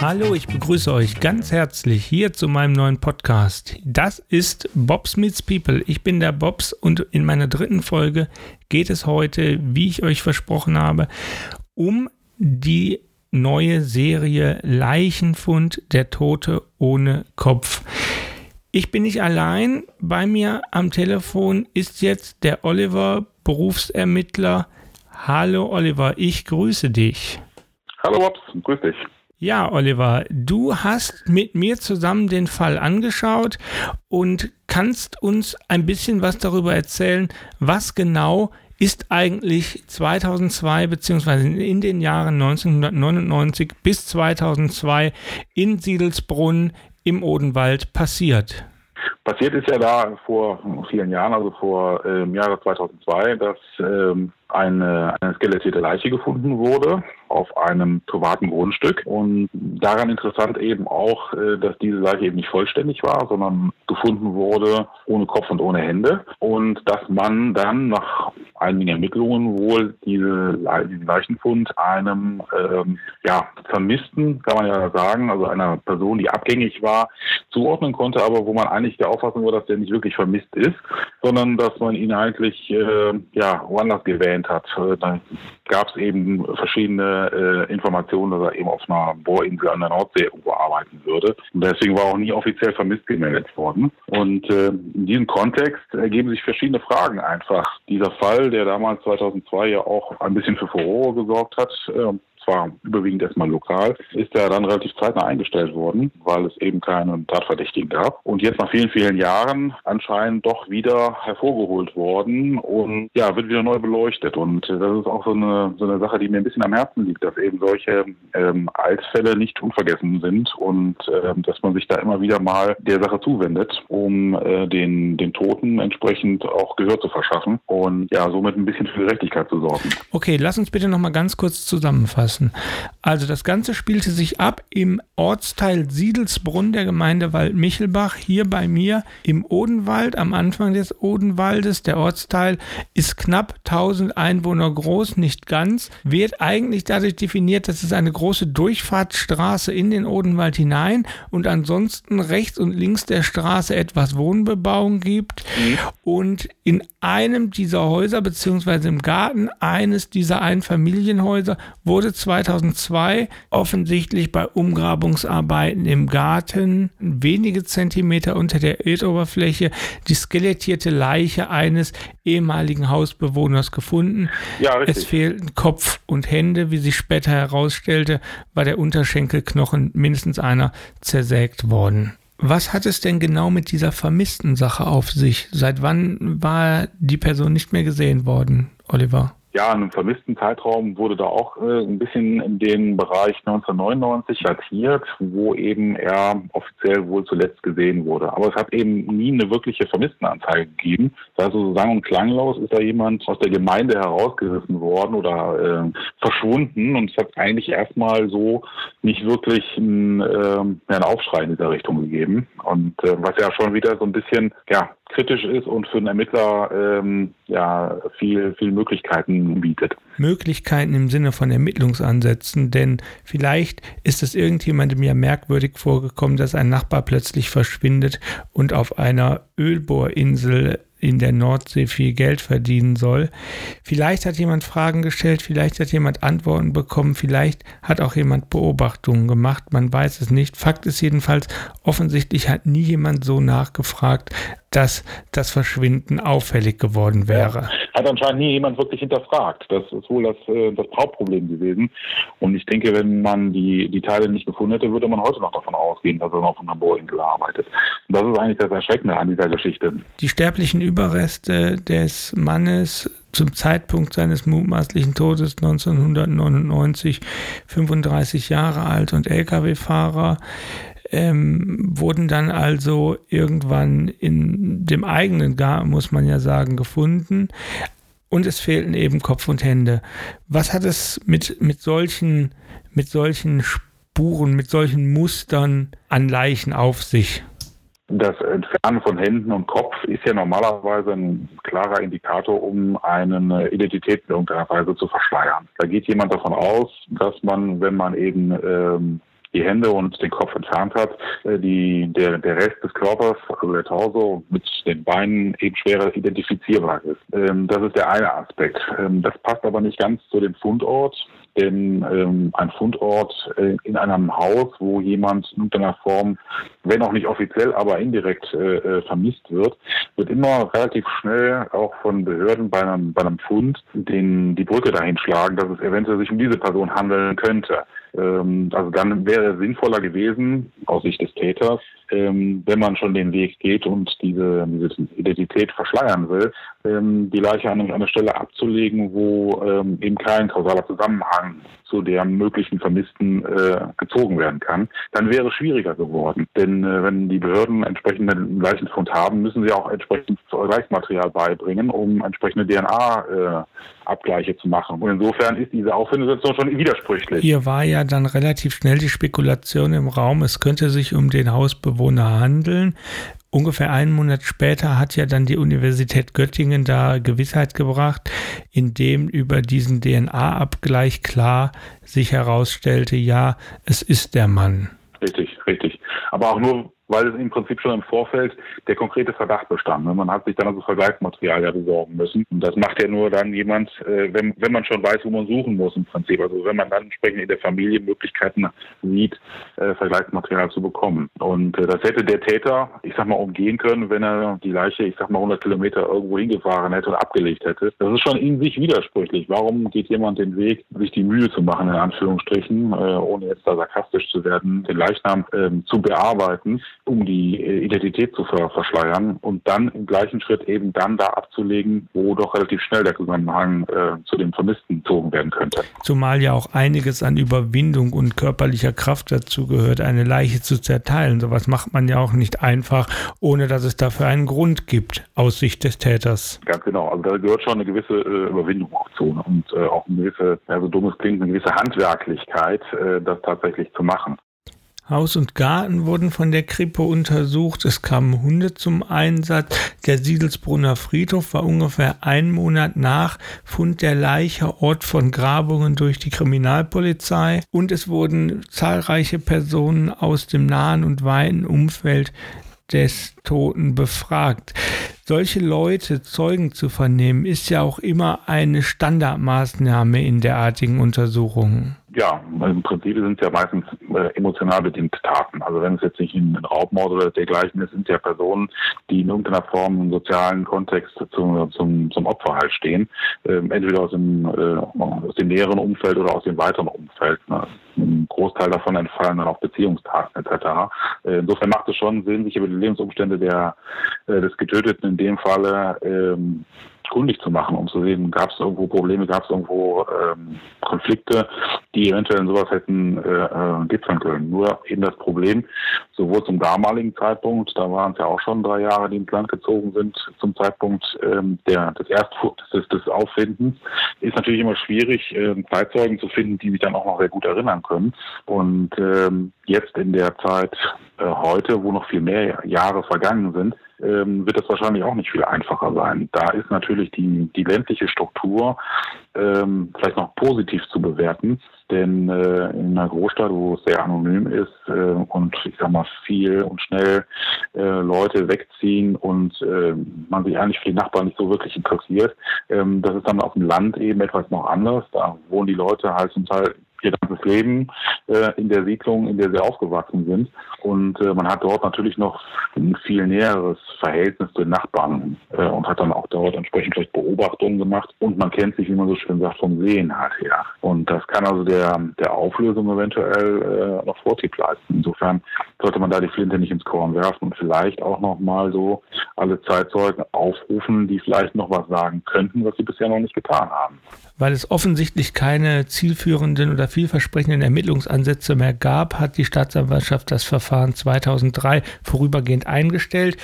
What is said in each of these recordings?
Hallo, ich begrüße euch ganz herzlich hier zu meinem neuen Podcast. Das ist Bobs Meets People. Ich bin der Bobs und in meiner dritten Folge geht es heute, wie ich euch versprochen habe, um die neue Serie Leichenfund, der Tote ohne Kopf. Ich bin nicht allein. Bei mir am Telefon ist jetzt der Oliver, Berufsermittler. Hallo Oliver, ich grüße dich. Hallo Bobs, grüß dich. Ja, Oliver, du hast mit mir zusammen den Fall angeschaut und kannst uns ein bisschen was darüber erzählen, was genau ist eigentlich 2002 beziehungsweise in den Jahren 1999 bis 2002 in Siedelsbrunn im Odenwald passiert? Passiert ist ja da vor vielen Jahren, also vor ähm, Jahre 2002, dass ähm, eine, eine skelettierte Leiche gefunden wurde auf einem privaten Grundstück. Und daran interessant eben auch, äh, dass diese Leiche eben nicht vollständig war, sondern gefunden wurde ohne Kopf und ohne Hände. Und dass man dann nach einigen Ermittlungen wohl diese, diesen Leichenfund einem ähm, ja, Vermissten, kann man ja sagen, also einer Person, die abgängig war, zuordnen konnte, aber wo man eigentlich der Auffassung war, dass der nicht wirklich vermisst ist, sondern dass man ihn eigentlich äh, ja, woanders gewähnt hat. Äh, da gab es eben verschiedene äh, Informationen, dass er eben auf einer Bohrinsel an der Nordsee irgendwo arbeiten würde. Und deswegen war auch nie offiziell vermisst gemeldet worden. Und äh, in diesem Kontext ergeben sich verschiedene Fragen einfach. Dieser Fall, der damals 2002 ja auch ein bisschen für Furore gesorgt hat, äh, zwar überwiegend erstmal lokal, ist er dann relativ zeitnah eingestellt worden, weil es eben keinen Tatverdächtigen gab. Und jetzt nach vielen, vielen Jahren anscheinend doch wieder hervorgeholt worden und ja, wird wieder neu beleuchtet. Und das ist auch so eine, so eine Sache, die mir ein bisschen am Herzen liegt, dass eben solche ähm, Altfälle nicht unvergessen sind und ähm, dass man sich da immer wieder mal der Sache zuwendet, um äh, den, den Toten entsprechend auch Gehör zu verschaffen und ja, somit ein bisschen für Gerechtigkeit zu sorgen. Okay, lass uns bitte nochmal ganz kurz zusammenfassen lassen. Also das Ganze spielte sich ab im Ortsteil Siedelsbrunn der Gemeinde Waldmichelbach, hier bei mir im Odenwald, am Anfang des Odenwaldes. Der Ortsteil ist knapp 1000 Einwohner groß, nicht ganz, wird eigentlich dadurch definiert, dass es eine große Durchfahrtsstraße in den Odenwald hinein und ansonsten rechts und links der Straße etwas Wohnbebauung gibt. Mhm. Und in einem dieser Häuser, beziehungsweise im Garten eines dieser Einfamilienhäuser, wurde 2002 offensichtlich bei Umgrabungsarbeiten im Garten wenige Zentimeter unter der Erdoberfläche die skelettierte Leiche eines ehemaligen Hausbewohners gefunden. Ja, es fehlten Kopf und Hände, wie sich später herausstellte, war der Unterschenkelknochen mindestens einer zersägt worden. Was hat es denn genau mit dieser vermissten Sache auf sich? Seit wann war die Person nicht mehr gesehen worden, Oliver? Ja, in einem vermissten Zeitraum wurde da auch äh, ein bisschen in den Bereich 1999 datiert, wo eben er offiziell wohl zuletzt gesehen wurde. Aber es hat eben nie eine wirkliche Vermisstenanzeige gegeben. Heißt, so sang- und klanglos ist da jemand aus der Gemeinde herausgerissen worden oder äh, verschwunden und es hat eigentlich erstmal so nicht wirklich ein, äh, einen Aufschrei in dieser Richtung gegeben. Und äh, was ja schon wieder so ein bisschen ja, kritisch ist und für einen Ermittler ähm, ja viel, viel Möglichkeiten bietet. Möglichkeiten im Sinne von Ermittlungsansätzen, denn vielleicht ist es irgendjemandem ja merkwürdig vorgekommen, dass ein Nachbar plötzlich verschwindet und auf einer Ölbohrinsel in der Nordsee viel Geld verdienen soll. Vielleicht hat jemand Fragen gestellt, vielleicht hat jemand Antworten bekommen, vielleicht hat auch jemand Beobachtungen gemacht, man weiß es nicht. Fakt ist jedenfalls, offensichtlich hat nie jemand so nachgefragt, dass das Verschwinden auffällig geworden wäre. Ja, hat anscheinend nie jemand wirklich hinterfragt. Das ist wohl das, äh, das Hauptproblem gewesen. Und ich denke, wenn man die, die Teile nicht gefunden hätte, würde man heute noch davon ausgehen, dass er noch von der Bohrinsel arbeitet. Und das ist eigentlich das Erschreckende an dieser Geschichte. Die sterblichen Überreste des Mannes zum Zeitpunkt seines mutmaßlichen Todes 1999 35 Jahre alt und Lkw-Fahrer ähm, wurden dann also irgendwann in dem eigenen Garten, muss man ja sagen, gefunden. Und es fehlten eben Kopf und Hände. Was hat es mit, mit, solchen, mit solchen Spuren, mit solchen Mustern an Leichen auf sich? Das Entfernen von Händen und Kopf ist ja normalerweise ein klarer Indikator, um eine Identität in irgendeiner Weise zu verschleiern. Da geht jemand davon aus, dass man, wenn man eben ähm, die Hände und den Kopf entfernt hat, äh, die, der, der Rest des Körpers, also der Torso mit den Beinen eben schwerer identifizierbar ist. Ähm, das ist der eine Aspekt. Ähm, das passt aber nicht ganz zu dem Fundort, denn ähm, ein Fundort äh, in einem Haus, wo jemand in irgendeiner Form, wenn auch nicht offiziell, aber indirekt äh, äh, vermisst wird, wird immer relativ schnell auch von Behörden bei einem, bei einem Fund den, die Brücke dahin schlagen, dass es eventuell sich um diese Person handeln könnte. Ähm, also dann wäre es sinnvoller gewesen, aus Sicht des Täters, ähm, wenn man schon den Weg geht und diese, diese Identität verschleiern will, die Leiche an einer Stelle abzulegen, wo ähm, eben kein kausaler Zusammenhang zu der möglichen Vermissten äh, gezogen werden kann, dann wäre es schwieriger geworden. Denn äh, wenn die Behörden entsprechenden Leichenfund haben, müssen sie auch entsprechend Vergleichsmaterial beibringen, um entsprechende DNA-Abgleiche äh, zu machen. Und insofern ist diese Auffindesituation schon widersprüchlich. Hier war ja dann relativ schnell die Spekulation im Raum, es könnte sich um den Hausbewohner handeln. Ungefähr einen Monat später hat ja dann die Universität Göttingen da Gewissheit gebracht, indem über diesen DNA-Abgleich klar sich herausstellte, ja, es ist der Mann. Richtig, richtig. Aber auch nur, weil im Prinzip schon im Vorfeld der konkrete Verdacht bestand. Man hat sich dann also Vergleichsmaterial ja besorgen müssen. Und das macht ja nur dann jemand, äh, wenn, wenn man schon weiß, wo man suchen muss im Prinzip. Also wenn man dann entsprechend in der Familie Möglichkeiten sieht, äh, Vergleichsmaterial zu bekommen. Und äh, das hätte der Täter, ich sag mal, umgehen können, wenn er die Leiche, ich sag mal, 100 Kilometer irgendwo hingefahren hätte und abgelegt hätte. Das ist schon in sich widersprüchlich. Warum geht jemand den Weg, sich die Mühe zu machen, in Anführungsstrichen, ohne jetzt da sarkastisch zu werden, den Leichnam ähm, zu bearbeiten? Um die äh, Identität zu verschleiern und dann im gleichen Schritt eben dann da abzulegen, wo doch relativ schnell der Zusammenhang äh, zu dem Vermissten gezogen werden könnte. Zumal ja auch einiges an Überwindung und körperlicher Kraft dazu gehört, eine Leiche zu zerteilen. Sowas macht man ja auch nicht einfach, ohne dass es dafür einen Grund gibt, aus Sicht des Täters. Ganz genau. Also da gehört schon eine gewisse äh, Überwindung auch zu ne? und äh, auch eine gewisse, ja, so dumm es klingt, eine gewisse Handwerklichkeit, äh, das tatsächlich zu machen. Haus und Garten wurden von der Krippe untersucht. Es kamen Hunde zum Einsatz. Der Siedelsbrunner Friedhof war ungefähr einen Monat nach Fund der Leiche Ort von Grabungen durch die Kriminalpolizei. Und es wurden zahlreiche Personen aus dem nahen und weiten Umfeld des Toten befragt. Solche Leute Zeugen zu vernehmen, ist ja auch immer eine Standardmaßnahme in derartigen Untersuchungen. Ja, im Prinzip sind es ja meistens äh, emotional bedingte Taten. Also wenn es jetzt nicht ein Raubmord oder dergleichen ist, sind es ja Personen, die in irgendeiner Form im sozialen Kontext zum, zum, zum Opfer halt stehen. Ähm, entweder aus dem, äh, aus dem näheren Umfeld oder aus dem weiteren Umfeld. Ne? Ein Großteil davon entfallen dann auch Beziehungstaten etc. Äh, insofern macht es schon Sinn, sich über die Lebensumstände der, äh, des Getöteten in dem Falle ähm, kundig zu machen, um zu sehen, gab es irgendwo Probleme, gab es irgendwo ähm, Konflikte, die eventuell in sowas hätten äh, äh, gipfeln können. Nur eben das Problem, sowohl zum damaligen Zeitpunkt, da waren es ja auch schon drei Jahre, die ins Land gezogen sind, zum Zeitpunkt ähm, der, des Erstfuchs, des, des Auffindens, ist natürlich immer schwierig, äh, Zeitzeugen zu finden, die sich dann auch noch sehr gut erinnern können. Und ähm, jetzt in der Zeit äh, heute, wo noch viel mehr Jahre vergangen sind, ähm, wird es wahrscheinlich auch nicht viel einfacher sein. Da ist natürlich die, die ländliche Struktur ähm, vielleicht noch positiv zu bewerten, denn äh, in einer Großstadt, wo es sehr anonym ist äh, und ich sag mal viel und schnell äh, Leute wegziehen und äh, man sich eigentlich für die Nachbarn nicht so wirklich interessiert, ähm, das ist dann auf dem Land eben etwas noch anders. Da wohnen die Leute halt zum Teil ihr ganzes Leben äh, in der Siedlung, in der sie aufgewachsen sind. Und äh, man hat dort natürlich noch ein viel näheres Verhältnis zu den Nachbarn äh, und hat dann auch dort entsprechend vielleicht Beobachtungen gemacht. Und man kennt sich, wie man so schön sagt, vom Sehen halt her. Und das kann also der, der Auflösung eventuell äh, noch Vortrieb leisten. Insofern sollte man da die Flinte nicht ins Korn werfen und vielleicht auch noch mal so alle Zeitzeugen aufrufen, die vielleicht noch was sagen könnten, was sie bisher noch nicht getan haben. Weil es offensichtlich keine zielführenden oder vielversprechenden Ermittlungsansätze mehr gab, hat die Staatsanwaltschaft das Verfahren 2003 vorübergehend eingestellt.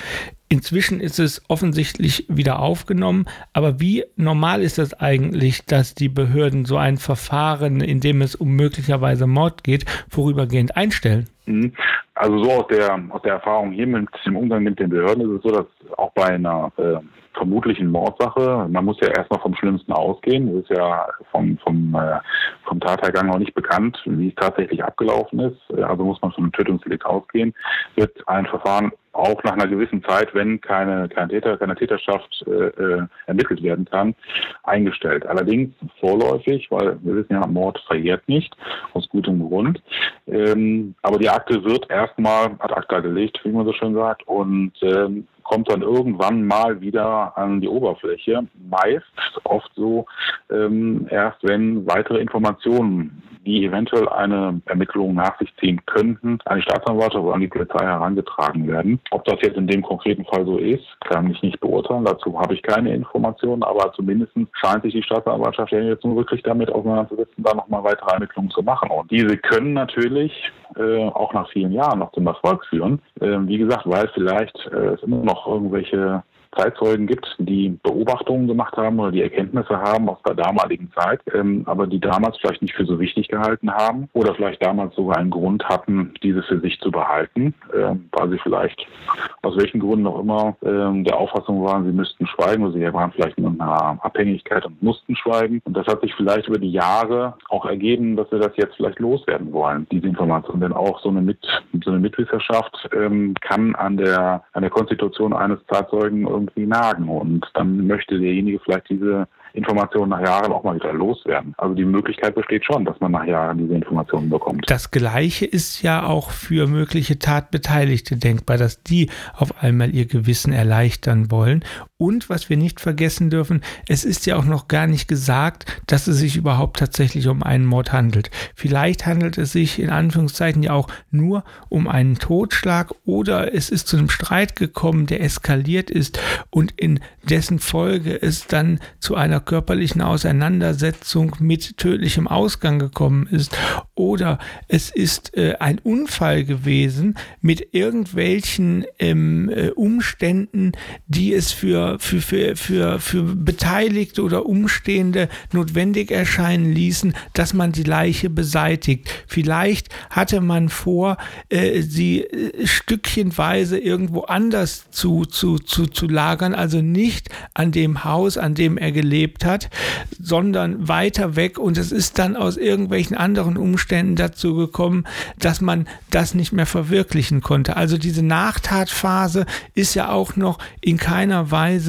Inzwischen ist es offensichtlich wieder aufgenommen, aber wie normal ist das eigentlich, dass die Behörden so ein Verfahren, in dem es um möglicherweise Mord geht, vorübergehend einstellen? Mhm. Also so aus der, aus der Erfahrung hier mit dem Umgang mit den Behörden ist es so, dass auch bei einer äh, vermutlichen Mordsache, man muss ja erstmal vom Schlimmsten ausgehen, es ist ja vom, vom, äh, vom Tathergang noch nicht bekannt, wie es tatsächlich abgelaufen ist, also muss man von einem Tötungsdelikt ausgehen, wird ein Verfahren auch nach einer gewissen Zeit, wenn keine, kein Täter, keine Täterschaft äh, äh, ermittelt werden kann, eingestellt. Allerdings vorläufig, weil wir wissen ja, Mord verjährt nicht, aus gutem Grund. Ähm, aber die Akte wird erstmal ad acta gelegt, wie man so schön sagt, und ähm, kommt dann irgendwann mal wieder an die Oberfläche. Meist oft so ähm, erst, wenn weitere Informationen die eventuell eine Ermittlung nach sich ziehen könnten, an die Staatsanwaltschaft oder an die Polizei herangetragen werden. Ob das jetzt in dem konkreten Fall so ist, kann ich nicht beurteilen. Dazu habe ich keine Informationen, aber zumindest scheint sich die Staatsanwaltschaft jetzt nun wirklich damit auseinanderzusetzen, da nochmal weitere Ermittlungen zu machen. Und diese können natürlich äh, auch nach vielen Jahren noch zum Erfolg führen. Äh, wie gesagt, weil vielleicht äh, es immer noch irgendwelche Zeitzeugen gibt, die Beobachtungen gemacht haben oder die Erkenntnisse haben aus der damaligen Zeit, ähm, aber die damals vielleicht nicht für so wichtig gehalten haben oder vielleicht damals sogar einen Grund hatten, diese für sich zu behalten, äh, weil sie vielleicht aus welchen Gründen auch immer äh, der Auffassung waren, sie müssten schweigen oder sie waren vielleicht in einer Abhängigkeit und mussten schweigen. Und das hat sich vielleicht über die Jahre auch ergeben, dass wir das jetzt vielleicht loswerden wollen, diese Information. Denn auch so eine, Mit so eine Mitwisserschaft ähm, kann an der, an der Konstitution eines Zeitzeugen irgendwie nagen. Und dann möchte derjenige vielleicht diese Informationen nach Jahren auch mal wieder loswerden. Also die Möglichkeit besteht schon, dass man nach Jahren diese Informationen bekommt. Das Gleiche ist ja auch für mögliche Tatbeteiligte denkbar, dass die auf einmal ihr Gewissen erleichtern wollen. Und was wir nicht vergessen dürfen, es ist ja auch noch gar nicht gesagt, dass es sich überhaupt tatsächlich um einen Mord handelt. Vielleicht handelt es sich in Anführungszeichen ja auch nur um einen Totschlag oder es ist zu einem Streit gekommen, der eskaliert ist und in dessen Folge es dann zu einer körperlichen Auseinandersetzung mit tödlichem Ausgang gekommen ist oder es ist äh, ein Unfall gewesen mit irgendwelchen ähm, äh, Umständen, die es für, für, für, für, für Beteiligte oder Umstehende notwendig erscheinen ließen, dass man die Leiche beseitigt. Vielleicht hatte man vor, äh, sie äh, stückchenweise irgendwo anders zu, zu, zu, zu lagern, also nicht an dem Haus, an dem er gelebt gelebt hat, sondern weiter weg und es ist dann aus irgendwelchen anderen Umständen dazu gekommen, dass man das nicht mehr verwirklichen konnte. Also diese Nachtatphase ist ja auch noch in keiner Weise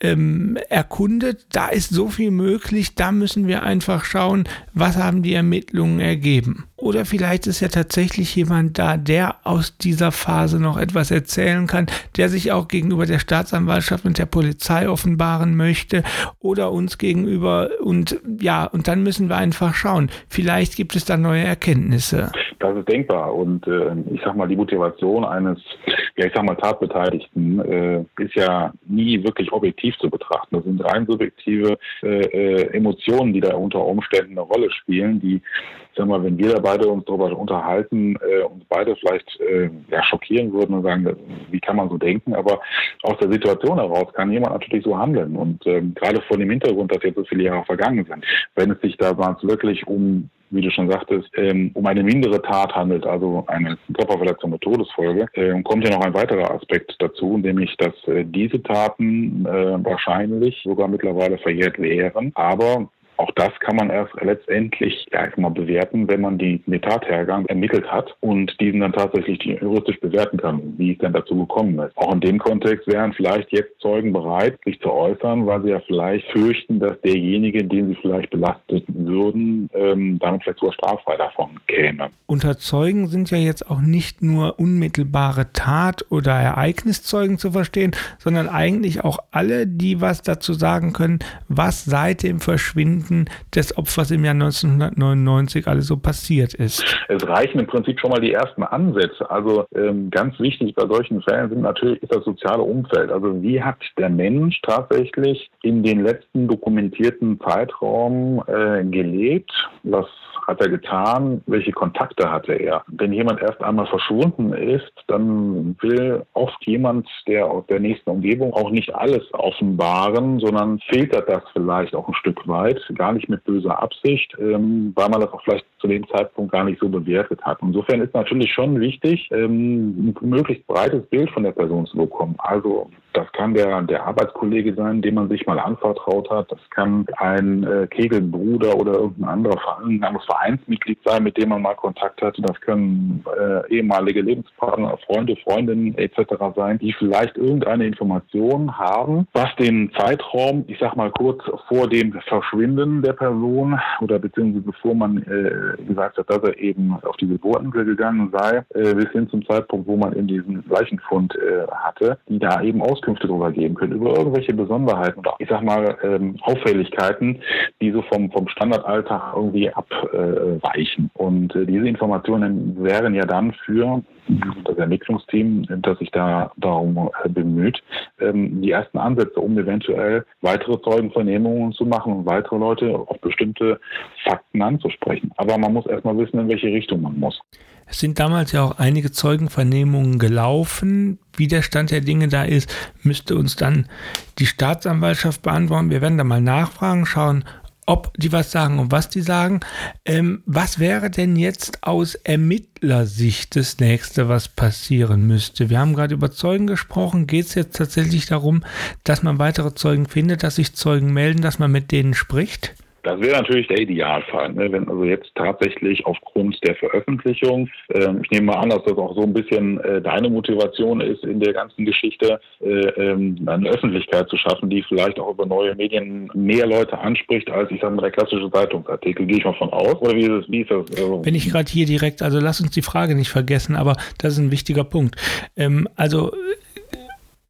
ähm, erkundet. Da ist so viel möglich, da müssen wir einfach schauen, was haben die Ermittlungen ergeben. Oder vielleicht ist ja tatsächlich jemand da, der aus dieser Phase noch etwas erzählen kann, der sich auch gegenüber der Staatsanwaltschaft und der Polizei offenbaren möchte oder uns gegenüber. Und ja, und dann müssen wir einfach schauen. Vielleicht gibt es da neue Erkenntnisse. Das ist denkbar. Und äh, ich sag mal, die Motivation eines, ja, ich sag mal, Tatbeteiligten äh, ist ja nie wirklich objektiv zu betrachten. Das sind rein subjektive äh, äh Emotionen, die da unter Umständen eine Rolle spielen, die sag mal, wenn wir da beide uns darüber unterhalten, äh, uns beide vielleicht äh, ja, schockieren würden und sagen, wie kann man so denken, aber aus der Situation heraus kann jemand natürlich so handeln. Und ähm, gerade vor dem Hintergrund, dass jetzt so viele Jahre vergangen sind, wenn es sich da wirklich um wie du schon sagtest, ähm, um eine mindere Tat handelt, also eine Körperverletzung mit Todesfolge, äh, kommt ja noch ein weiterer Aspekt dazu, nämlich dass äh, diese Taten äh, wahrscheinlich sogar mittlerweile verjährt wären, aber auch das kann man erst letztendlich ja, mal bewerten, wenn man die, den Tathergang ermittelt hat und diesen dann tatsächlich juristisch bewerten kann, wie es denn dazu gekommen ist. Auch in dem Kontext wären vielleicht jetzt Zeugen bereit, sich zu äußern, weil sie ja vielleicht fürchten, dass derjenige, den sie vielleicht belastet würden, ähm, damit vielleicht sogar straffrei davon käme. Unter Zeugen sind ja jetzt auch nicht nur unmittelbare Tat- oder Ereigniszeugen zu verstehen, sondern eigentlich auch alle, die was dazu sagen können, was seit dem Verschwinden Leben des Opfers im Jahr 1999 alles so passiert ist. Es reichen im Prinzip schon mal die ersten Ansätze. Also ähm, ganz wichtig bei solchen Fällen sind natürlich ist das soziale Umfeld. Also wie hat der Mensch tatsächlich in den letzten dokumentierten Zeitraum äh, gelebt? Was hat er getan? Welche Kontakte hatte er? Wenn jemand erst einmal verschwunden ist, dann will oft jemand, der aus der nächsten Umgebung auch nicht alles offenbaren, sondern filtert das vielleicht auch ein Stück weit, gar nicht mit böser Absicht, ähm, weil man das auch vielleicht zu dem Zeitpunkt gar nicht so bewertet hat. Insofern ist natürlich schon wichtig, ähm, ein möglichst breites Bild von der Person zu bekommen. Also das kann der, der Arbeitskollege sein, dem man sich mal anvertraut hat. Das kann ein äh, Kegelbruder oder irgendein anderer Verein, anderes Vereinsmitglied sein, mit dem man mal Kontakt hatte. Das können äh, ehemalige Lebenspartner, Freunde, Freundinnen etc. sein, die vielleicht irgendeine Information haben, was den Zeitraum, ich sag mal kurz vor dem Verschwinden der Person oder beziehungsweise bevor man äh, gesagt hat, dass er eben auf die Geburteninsel gegangen sei, äh, bis hin zum Zeitpunkt, wo man in diesen Leichenfund äh, hatte, die da eben aus Auskünfte darüber geben können, über irgendwelche Besonderheiten oder ich sag mal ähm, Auffälligkeiten, die so vom, vom Standardalltag irgendwie abweichen. Äh, und äh, diese Informationen wären ja dann für das Ermittlungsteam, das sich da darum äh, bemüht, ähm, die ersten Ansätze, um eventuell weitere Zeugenvernehmungen zu machen und weitere Leute auf bestimmte Fakten anzusprechen. Aber man muss erstmal wissen, in welche Richtung man muss. Es sind damals ja auch einige Zeugenvernehmungen gelaufen. Wie der Stand der Dinge da ist, müsste uns dann die Staatsanwaltschaft beantworten. Wir werden da mal nachfragen, schauen, ob die was sagen und was die sagen. Ähm, was wäre denn jetzt aus Ermittlersicht das nächste, was passieren müsste? Wir haben gerade über Zeugen gesprochen. Geht es jetzt tatsächlich darum, dass man weitere Zeugen findet, dass sich Zeugen melden, dass man mit denen spricht? Das wäre natürlich der Idealfall, ne? wenn also jetzt tatsächlich aufgrund der Veröffentlichung, äh, ich nehme mal an, dass das auch so ein bisschen äh, deine Motivation ist in der ganzen Geschichte, äh, ähm, eine Öffentlichkeit zu schaffen, die vielleicht auch über neue Medien mehr Leute anspricht, als ich sage mal der klassische Zeitungsartikel. Gehe ich mal von aus? Oder wie ist, wie ist das? Also wenn ich gerade hier direkt, also lass uns die Frage nicht vergessen, aber das ist ein wichtiger Punkt. Ähm, also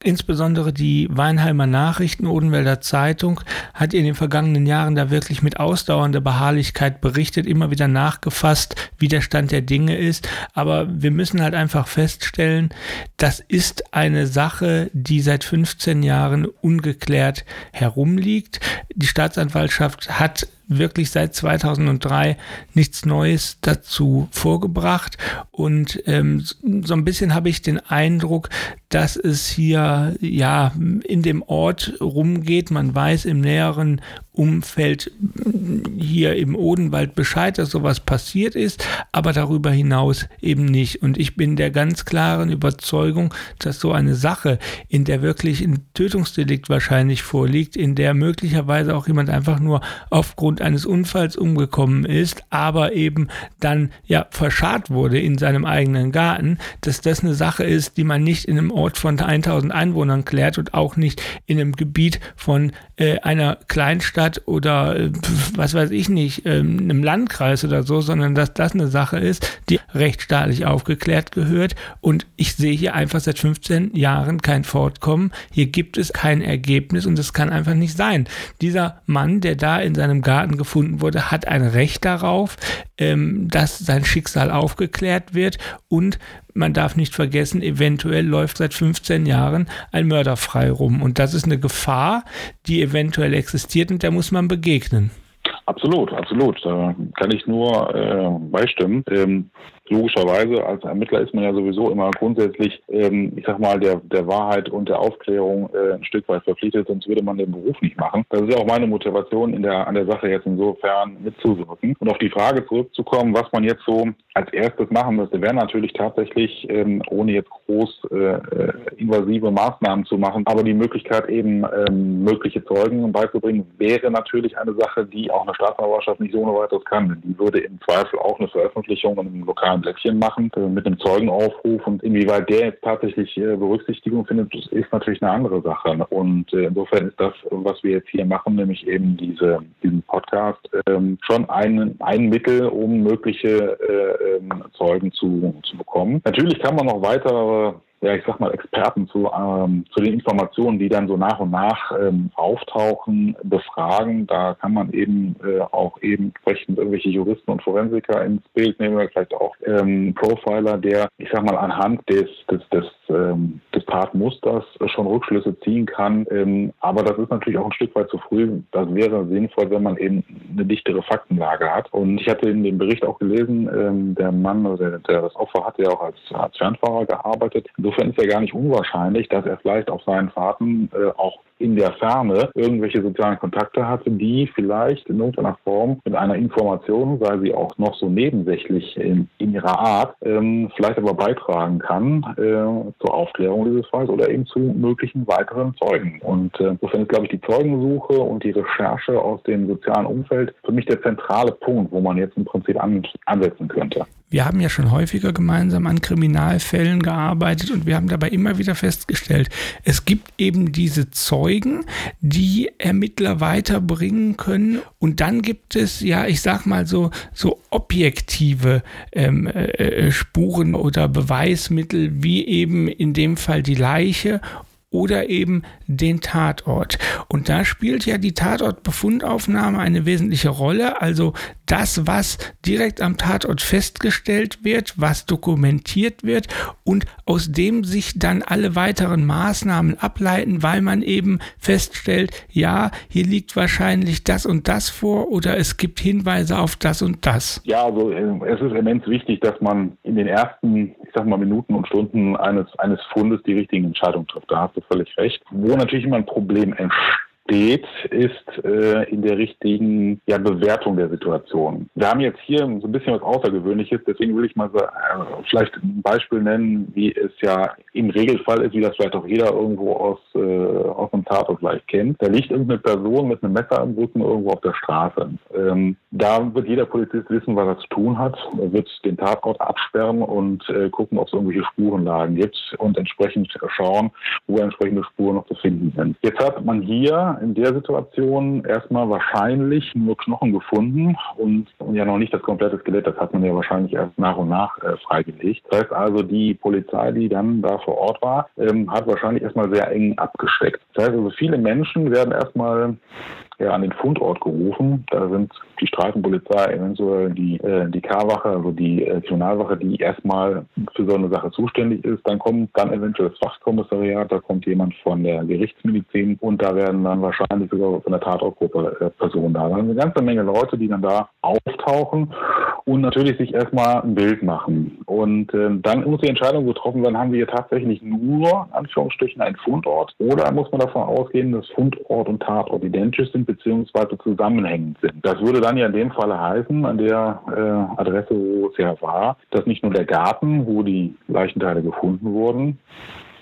Insbesondere die Weinheimer Nachrichten, Odenwälder Zeitung, hat in den vergangenen Jahren da wirklich mit ausdauernder Beharrlichkeit berichtet, immer wieder nachgefasst, wie der Stand der Dinge ist. Aber wir müssen halt einfach feststellen, das ist eine Sache, die seit 15 Jahren ungeklärt herumliegt. Die Staatsanwaltschaft hat wirklich seit 2003 nichts Neues dazu vorgebracht. Und ähm, so ein bisschen habe ich den Eindruck, dass es hier ja in dem Ort rumgeht. Man weiß im näheren Umfeld hier im Odenwald Bescheid, dass sowas passiert ist, aber darüber hinaus eben nicht. Und ich bin der ganz klaren Überzeugung, dass so eine Sache, in der wirklich ein Tötungsdelikt wahrscheinlich vorliegt, in der möglicherweise auch jemand einfach nur aufgrund eines Unfalls umgekommen ist, aber eben dann ja verscharrt wurde in seinem eigenen Garten, dass das eine Sache ist, die man nicht in einem Ort von 1000 Einwohnern klärt und auch nicht in einem Gebiet von äh, einer Kleinstadt oder äh, was weiß ich nicht, äh, einem Landkreis oder so, sondern dass das eine Sache ist, die rechtsstaatlich aufgeklärt gehört. Und ich sehe hier einfach seit 15 Jahren kein Fortkommen. Hier gibt es kein Ergebnis und das kann einfach nicht sein. Dieser Mann, der da in seinem Garten gefunden wurde, hat ein Recht darauf, ähm, dass sein Schicksal aufgeklärt wird und man darf nicht vergessen, eventuell läuft seit 15 Jahren ein Mörder frei rum. Und das ist eine Gefahr, die eventuell existiert und der muss man begegnen. Absolut, absolut. Da kann ich nur äh, beistimmen. Ähm, logischerweise als Ermittler ist man ja sowieso immer grundsätzlich, ähm, ich sag mal, der, der Wahrheit und der Aufklärung äh, ein Stück weit verpflichtet, sonst würde man den Beruf nicht machen. Das ist ja auch meine Motivation in der, an der Sache jetzt insofern mitzuwirken. Und auf die Frage zurückzukommen, was man jetzt so als erstes machen müsste, wäre natürlich tatsächlich, ähm, ohne jetzt groß äh, äh, invasive Maßnahmen zu machen, aber die Möglichkeit eben ähm, mögliche Zeugen beizubringen, wäre natürlich eine Sache, die auch eine Staatsanwaltschaft nicht so ohne weiteres kann. Die würde im Zweifel auch eine Veröffentlichung in einem lokalen Blättchen machen äh, mit einem Zeugenaufruf und inwieweit der jetzt tatsächlich äh, Berücksichtigung findet, ist natürlich eine andere Sache. Und äh, insofern ist das, was wir jetzt hier machen, nämlich eben diese, diesen Podcast, ähm, schon ein, ein Mittel, um mögliche ähm, Zeugen zu, zu bekommen. Natürlich kann man noch weitere ja, ich sag mal, Experten zu, ähm, zu den Informationen, die dann so nach und nach ähm, auftauchen, befragen. Da kann man eben äh, auch eben entsprechend irgendwelche Juristen und Forensiker ins Bild nehmen, vielleicht auch ähm, Profiler, der, ich sag mal, anhand des, des, des, ähm, des Tatmusters schon Rückschlüsse ziehen kann. Ähm, aber das ist natürlich auch ein Stück weit zu früh. Das wäre sinnvoll, wenn man eben eine dichtere Faktenlage hat. Und ich hatte in dem Bericht auch gelesen, ähm, der Mann, also der, der das Opfer hatte ja auch als, als Fernfahrer gearbeitet. Insofern ist ja gar nicht unwahrscheinlich, dass er vielleicht auf seinen Fahrten äh, auch in der Ferne irgendwelche sozialen Kontakte hatte, die vielleicht in irgendeiner Form mit einer Information, sei sie auch noch so nebensächlich in, in ihrer Art, ähm, vielleicht aber beitragen kann äh, zur Aufklärung dieses Falls oder eben zu möglichen weiteren Zeugen. Und äh, insofern ist, glaube ich, die Zeugensuche und die Recherche aus dem sozialen Umfeld für mich der zentrale Punkt, wo man jetzt im Prinzip an, ansetzen könnte. Wir haben ja schon häufiger gemeinsam an Kriminalfällen gearbeitet und wir haben dabei immer wieder festgestellt, es gibt eben diese Zeugen, die Ermittler weiterbringen können. Und dann gibt es ja, ich sag mal so, so objektive ähm, äh, Spuren oder Beweismittel, wie eben in dem Fall die Leiche oder eben den Tatort. Und da spielt ja die Tatortbefundaufnahme eine wesentliche Rolle. Also das, was direkt am Tatort festgestellt wird, was dokumentiert wird und aus dem sich dann alle weiteren Maßnahmen ableiten, weil man eben feststellt, ja, hier liegt wahrscheinlich das und das vor oder es gibt Hinweise auf das und das. Ja, also äh, es ist immens wichtig, dass man in den ersten, sag mal, Minuten und Stunden eines, eines Fundes die richtigen Entscheidungen trifft. Da hast du völlig recht. Wo natürlich immer ein Problem entsteht, steht, ist äh, in der richtigen ja, Bewertung der Situation. Wir haben jetzt hier so ein bisschen was Außergewöhnliches, deswegen will ich mal so, äh, vielleicht ein Beispiel nennen, wie es ja im Regelfall ist, wie das vielleicht auch jeder irgendwo aus, äh, aus einem Tatort vielleicht kennt. Da liegt irgendeine Person mit einem Messer im Rücken irgendwo auf der Straße. Ähm, da wird jeder Polizist wissen, was er zu tun hat. Er wird den Tatort absperren und äh, gucken, ob es irgendwelche Spurenlagen gibt und entsprechend schauen, wo entsprechende Spuren noch zu finden sind. Jetzt hat man hier in der Situation erstmal wahrscheinlich nur Knochen gefunden und, ja noch nicht das komplette Skelett. Das hat man ja wahrscheinlich erst nach und nach äh, freigelegt. Das heißt also, die Polizei, die dann da vor Ort war, ähm, hat wahrscheinlich erstmal sehr eng abgesteckt. Das heißt also, viele Menschen werden erstmal ja, an den Fundort gerufen. Da sind die Streifenpolizei, eventuell die, äh, die K-Wache, also die äh, Kriminalwache, die erstmal für so eine Sache zuständig ist. Dann kommt dann eventuell das Fachkommissariat, da kommt jemand von der Gerichtsmedizin und da werden dann wahrscheinlich sogar von der Tatortgruppe äh, Personen da. Da sind eine ganze Menge Leute, die dann da auftauchen und natürlich sich erstmal ein Bild machen. Und äh, dann muss die Entscheidung getroffen werden, haben wir hier tatsächlich nur, Anführungsstrichen, einen Fundort oder muss man davon ausgehen, dass Fundort und Tatort identisch sind beziehungsweise zusammenhängend sind. Das würde dann ja in dem Falle heißen, an der äh, Adresse, wo es ja war, dass nicht nur der Garten, wo die Leichenteile gefunden wurden,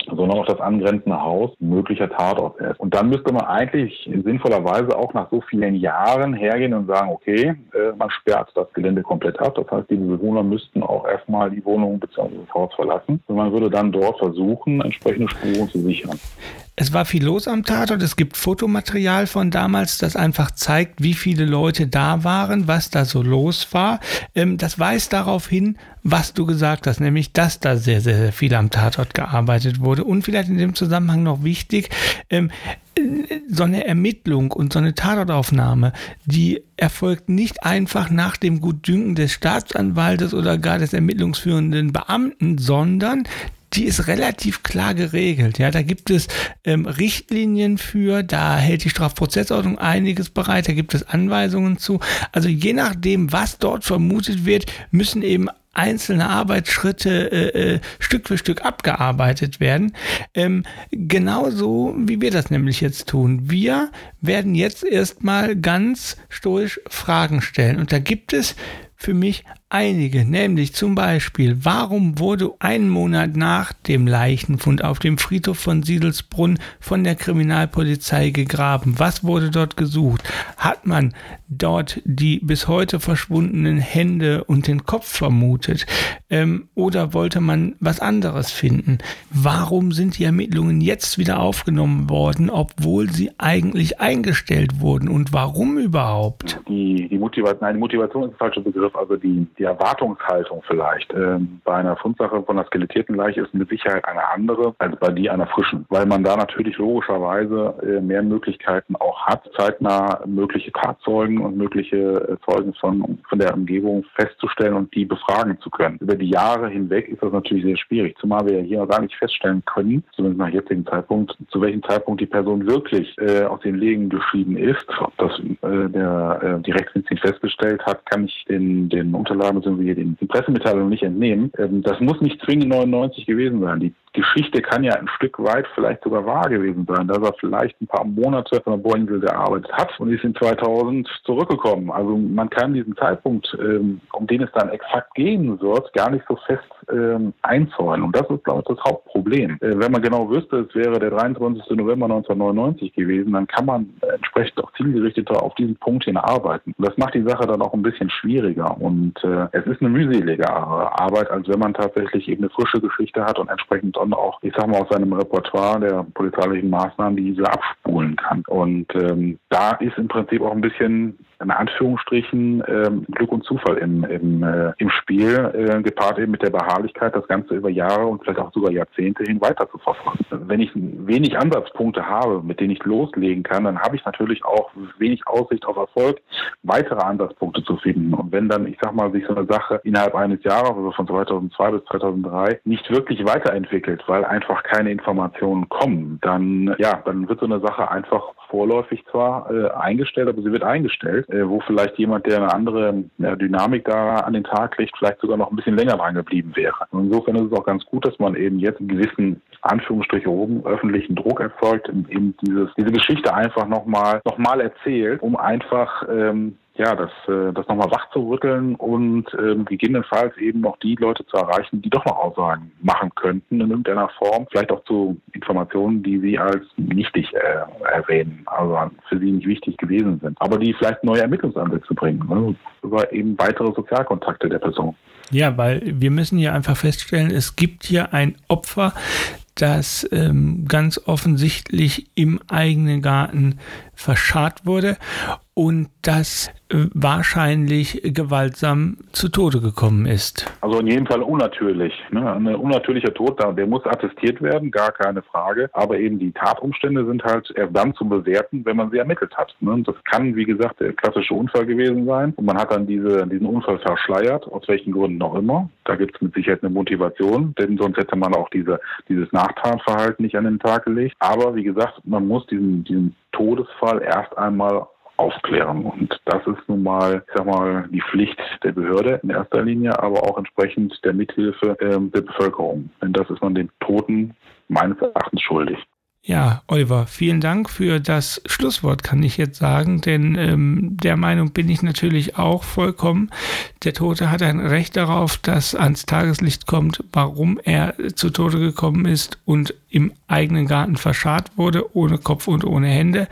sondern auch das angrenzende Haus möglicher Tatort ist. Und dann müsste man eigentlich sinnvollerweise auch nach so vielen Jahren hergehen und sagen, okay, äh, man sperrt das Gelände komplett ab. Das heißt, diese Bewohner müssten auch erstmal die Wohnung bzw. das Haus verlassen. Und man würde dann dort versuchen, entsprechende Spuren zu sichern. Es war viel los am Tatort. Es gibt Fotomaterial von damals, das einfach zeigt, wie viele Leute da waren, was da so los war. Ähm, das weist darauf hin, was du gesagt hast, nämlich, dass da sehr, sehr, sehr viel am Tatort gearbeitet wurde. Und vielleicht in dem Zusammenhang noch wichtig, ähm, so eine Ermittlung und so eine Tatortaufnahme, die erfolgt nicht einfach nach dem Gutdünken des Staatsanwaltes oder gar des ermittlungsführenden Beamten, sondern die ist relativ klar geregelt. Ja, da gibt es ähm, Richtlinien für, da hält die Strafprozessordnung einiges bereit, da gibt es Anweisungen zu. Also je nachdem, was dort vermutet wird, müssen eben einzelne Arbeitsschritte äh, äh, Stück für Stück abgearbeitet werden. Ähm, genauso wie wir das nämlich jetzt tun. Wir werden jetzt erstmal ganz stoisch Fragen stellen. Und da gibt es für mich einige, nämlich zum Beispiel, warum wurde einen Monat nach dem Leichenfund auf dem Friedhof von Siedelsbrunn von der Kriminalpolizei gegraben? Was wurde dort gesucht? Hat man dort die bis heute verschwundenen Hände und den Kopf vermutet? Ähm, oder wollte man was anderes finden? Warum sind die Ermittlungen jetzt wieder aufgenommen worden, obwohl sie eigentlich eingestellt wurden? Und warum überhaupt? Die, die Motivation, nein, die Motivation ist ein falscher Begriff, also die die Erwartungshaltung vielleicht ähm, bei einer Fundsache von einer skelettierten Leiche ist mit Sicherheit eine andere als bei die einer frischen, weil man da natürlich logischerweise äh, mehr Möglichkeiten auch hat, zeitnah mögliche Tatzeugen und mögliche äh, Zeugen von, von der Umgebung festzustellen und die befragen zu können. Über die Jahre hinweg ist das natürlich sehr schwierig, zumal wir ja hier noch gar nicht feststellen können, zumindest nach jetzigem Zeitpunkt, zu welchem Zeitpunkt die Person wirklich äh, aus den Legen geschieden ist. Ob das äh, der äh, die Rechtsmedizin festgestellt hat, kann ich den, den Unterlagen bzw. den, den Pressemitteilungen nicht entnehmen. Ähm, das muss nicht zwingend 99 gewesen sein. Die Geschichte kann ja ein Stück weit vielleicht sogar wahr gewesen sein, dass er vielleicht ein paar Monate von der Bohrinsel gearbeitet hat und ist in 2000 zurückgekommen. Also man kann diesen Zeitpunkt, ähm, um den es dann exakt gehen wird, gar nicht so fest ähm, einzäunen. Und das ist, glaube ich, das Hauptproblem. Äh, wenn man genau wüsste, es wäre der 23. November 1999 gewesen, dann kann man entsprechend auch zielgerichteter auf diesen Punkt hin arbeiten. Das macht die Sache dann auch ein bisschen schwieriger. Und äh, es ist eine mühseligere Arbeit, als wenn man tatsächlich eben eine frische Geschichte hat und entsprechend dann auch, ich sag mal, aus seinem Repertoire der polizeilichen Maßnahmen diese abspulen kann. Und ähm, da ist im Prinzip auch ein bisschen in Anführungsstrichen ähm, Glück und Zufall im, im, äh, im Spiel, äh, gepaart eben mit der Beharrlichkeit, das Ganze über Jahre und vielleicht auch sogar Jahrzehnte hin weiter zu verfolgen. Wenn ich wenig Ansatzpunkte habe, mit denen ich loslegen kann, dann habe ich natürlich auch wenig Aussicht auf Erfolg, weitere Ansatzpunkte zu finden. Und wenn dann, ich sag mal, sich so eine Sache innerhalb eines Jahres, also von 2002 bis 2003, nicht wirklich weiterentwickelt, weil einfach keine Informationen kommen, dann, ja, dann wird so eine Sache einfach vorläufig zwar äh, eingestellt, aber sie wird eingestellt wo vielleicht jemand, der eine andere Dynamik da an den Tag kriegt, vielleicht sogar noch ein bisschen länger dran geblieben wäre. Und insofern ist es auch ganz gut, dass man eben jetzt einen gewissen Anführungsstriche oben öffentlichen Druck erzeugt, eben dieses, diese Geschichte einfach nochmal noch mal erzählt, um einfach ähm, ja, das, äh, das nochmal wach zu rütteln und ähm, gegebenenfalls eben noch die Leute zu erreichen, die doch noch Aussagen machen könnten in irgendeiner Form, vielleicht auch zu Informationen, die sie als nichtig äh, erwähnen, also für sie nicht wichtig gewesen sind, aber die vielleicht neue Ermittlungsansätze bringen, ne, über eben weitere Sozialkontakte der Person. Ja, weil wir müssen hier einfach feststellen, es gibt hier ein Opfer, das ähm, ganz offensichtlich im eigenen Garten verscharrt wurde und das äh, wahrscheinlich gewaltsam zu Tode gekommen ist. Also in jedem Fall unnatürlich. Ne? Ein unnatürlicher Tod, der muss attestiert werden, gar keine Frage. Aber eben die Tatumstände sind halt erst dann zu bewerten, wenn man sie ermittelt hat. Ne? Das kann, wie gesagt, der klassische Unfall gewesen sein. Und man hat dann diese, diesen Unfall verschleiert, aus welchen Gründen auch immer. Da gibt es mit Sicherheit eine Motivation, denn sonst hätte man auch diese, dieses Nachtatverhalten nicht an den Tag gelegt. Aber wie gesagt, man muss diesen, diesen Todesfall erst einmal aufklären. Und das ist nun mal, ich sag mal, die Pflicht der Behörde in erster Linie, aber auch entsprechend der Mithilfe ähm, der Bevölkerung. Denn das ist man den Toten meines Erachtens schuldig. Ja, Oliver, vielen Dank für das Schlusswort, kann ich jetzt sagen, denn ähm, der Meinung bin ich natürlich auch vollkommen. Der Tote hat ein Recht darauf, dass ans Tageslicht kommt, warum er zu Tode gekommen ist und im eigenen Garten verscharrt wurde, ohne Kopf und ohne Hände.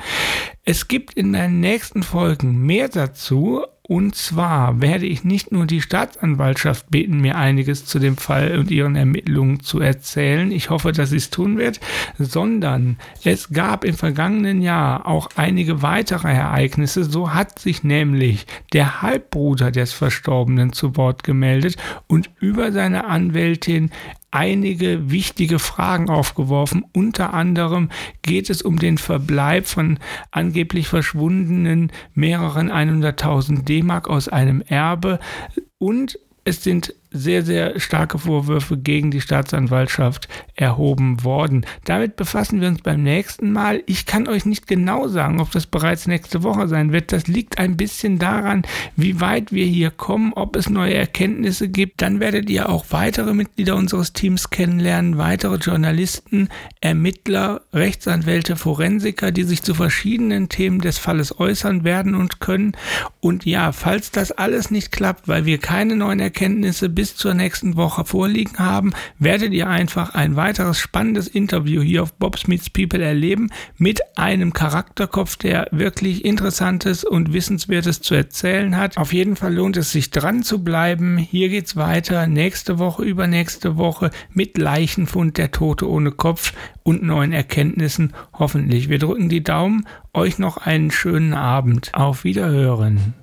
Es gibt in den nächsten Folgen mehr dazu, und zwar werde ich nicht nur die Staatsanwaltschaft bitten, mir einiges zu dem Fall und ihren Ermittlungen zu erzählen. Ich hoffe, dass sie es tun wird, sondern es gab im vergangenen Jahr auch einige weitere Ereignisse. So hat sich nämlich der Halbbruder des Verstorbenen zu Wort gemeldet und über seine Anwältin einige wichtige Fragen aufgeworfen. Unter anderem geht es um den Verbleib von angeblich verschwundenen mehreren 100.000 D-Mark aus einem Erbe und es sind sehr, sehr starke Vorwürfe gegen die Staatsanwaltschaft erhoben worden. Damit befassen wir uns beim nächsten Mal. Ich kann euch nicht genau sagen, ob das bereits nächste Woche sein wird. Das liegt ein bisschen daran, wie weit wir hier kommen, ob es neue Erkenntnisse gibt. Dann werdet ihr auch weitere Mitglieder unseres Teams kennenlernen, weitere Journalisten, Ermittler, Rechtsanwälte, Forensiker, die sich zu verschiedenen Themen des Falles äußern werden und können. Und ja, falls das alles nicht klappt, weil wir keine neuen Erkenntnisse bis zur nächsten Woche vorliegen haben, werdet ihr einfach ein weiteres spannendes Interview hier auf Bob's Meets People erleben mit einem Charakterkopf, der wirklich Interessantes und Wissenswertes zu erzählen hat. Auf jeden Fall lohnt es sich dran zu bleiben. Hier geht's weiter nächste Woche, übernächste Woche mit Leichenfund der Tote ohne Kopf und neuen Erkenntnissen. Hoffentlich. Wir drücken die Daumen. Euch noch einen schönen Abend. Auf Wiederhören.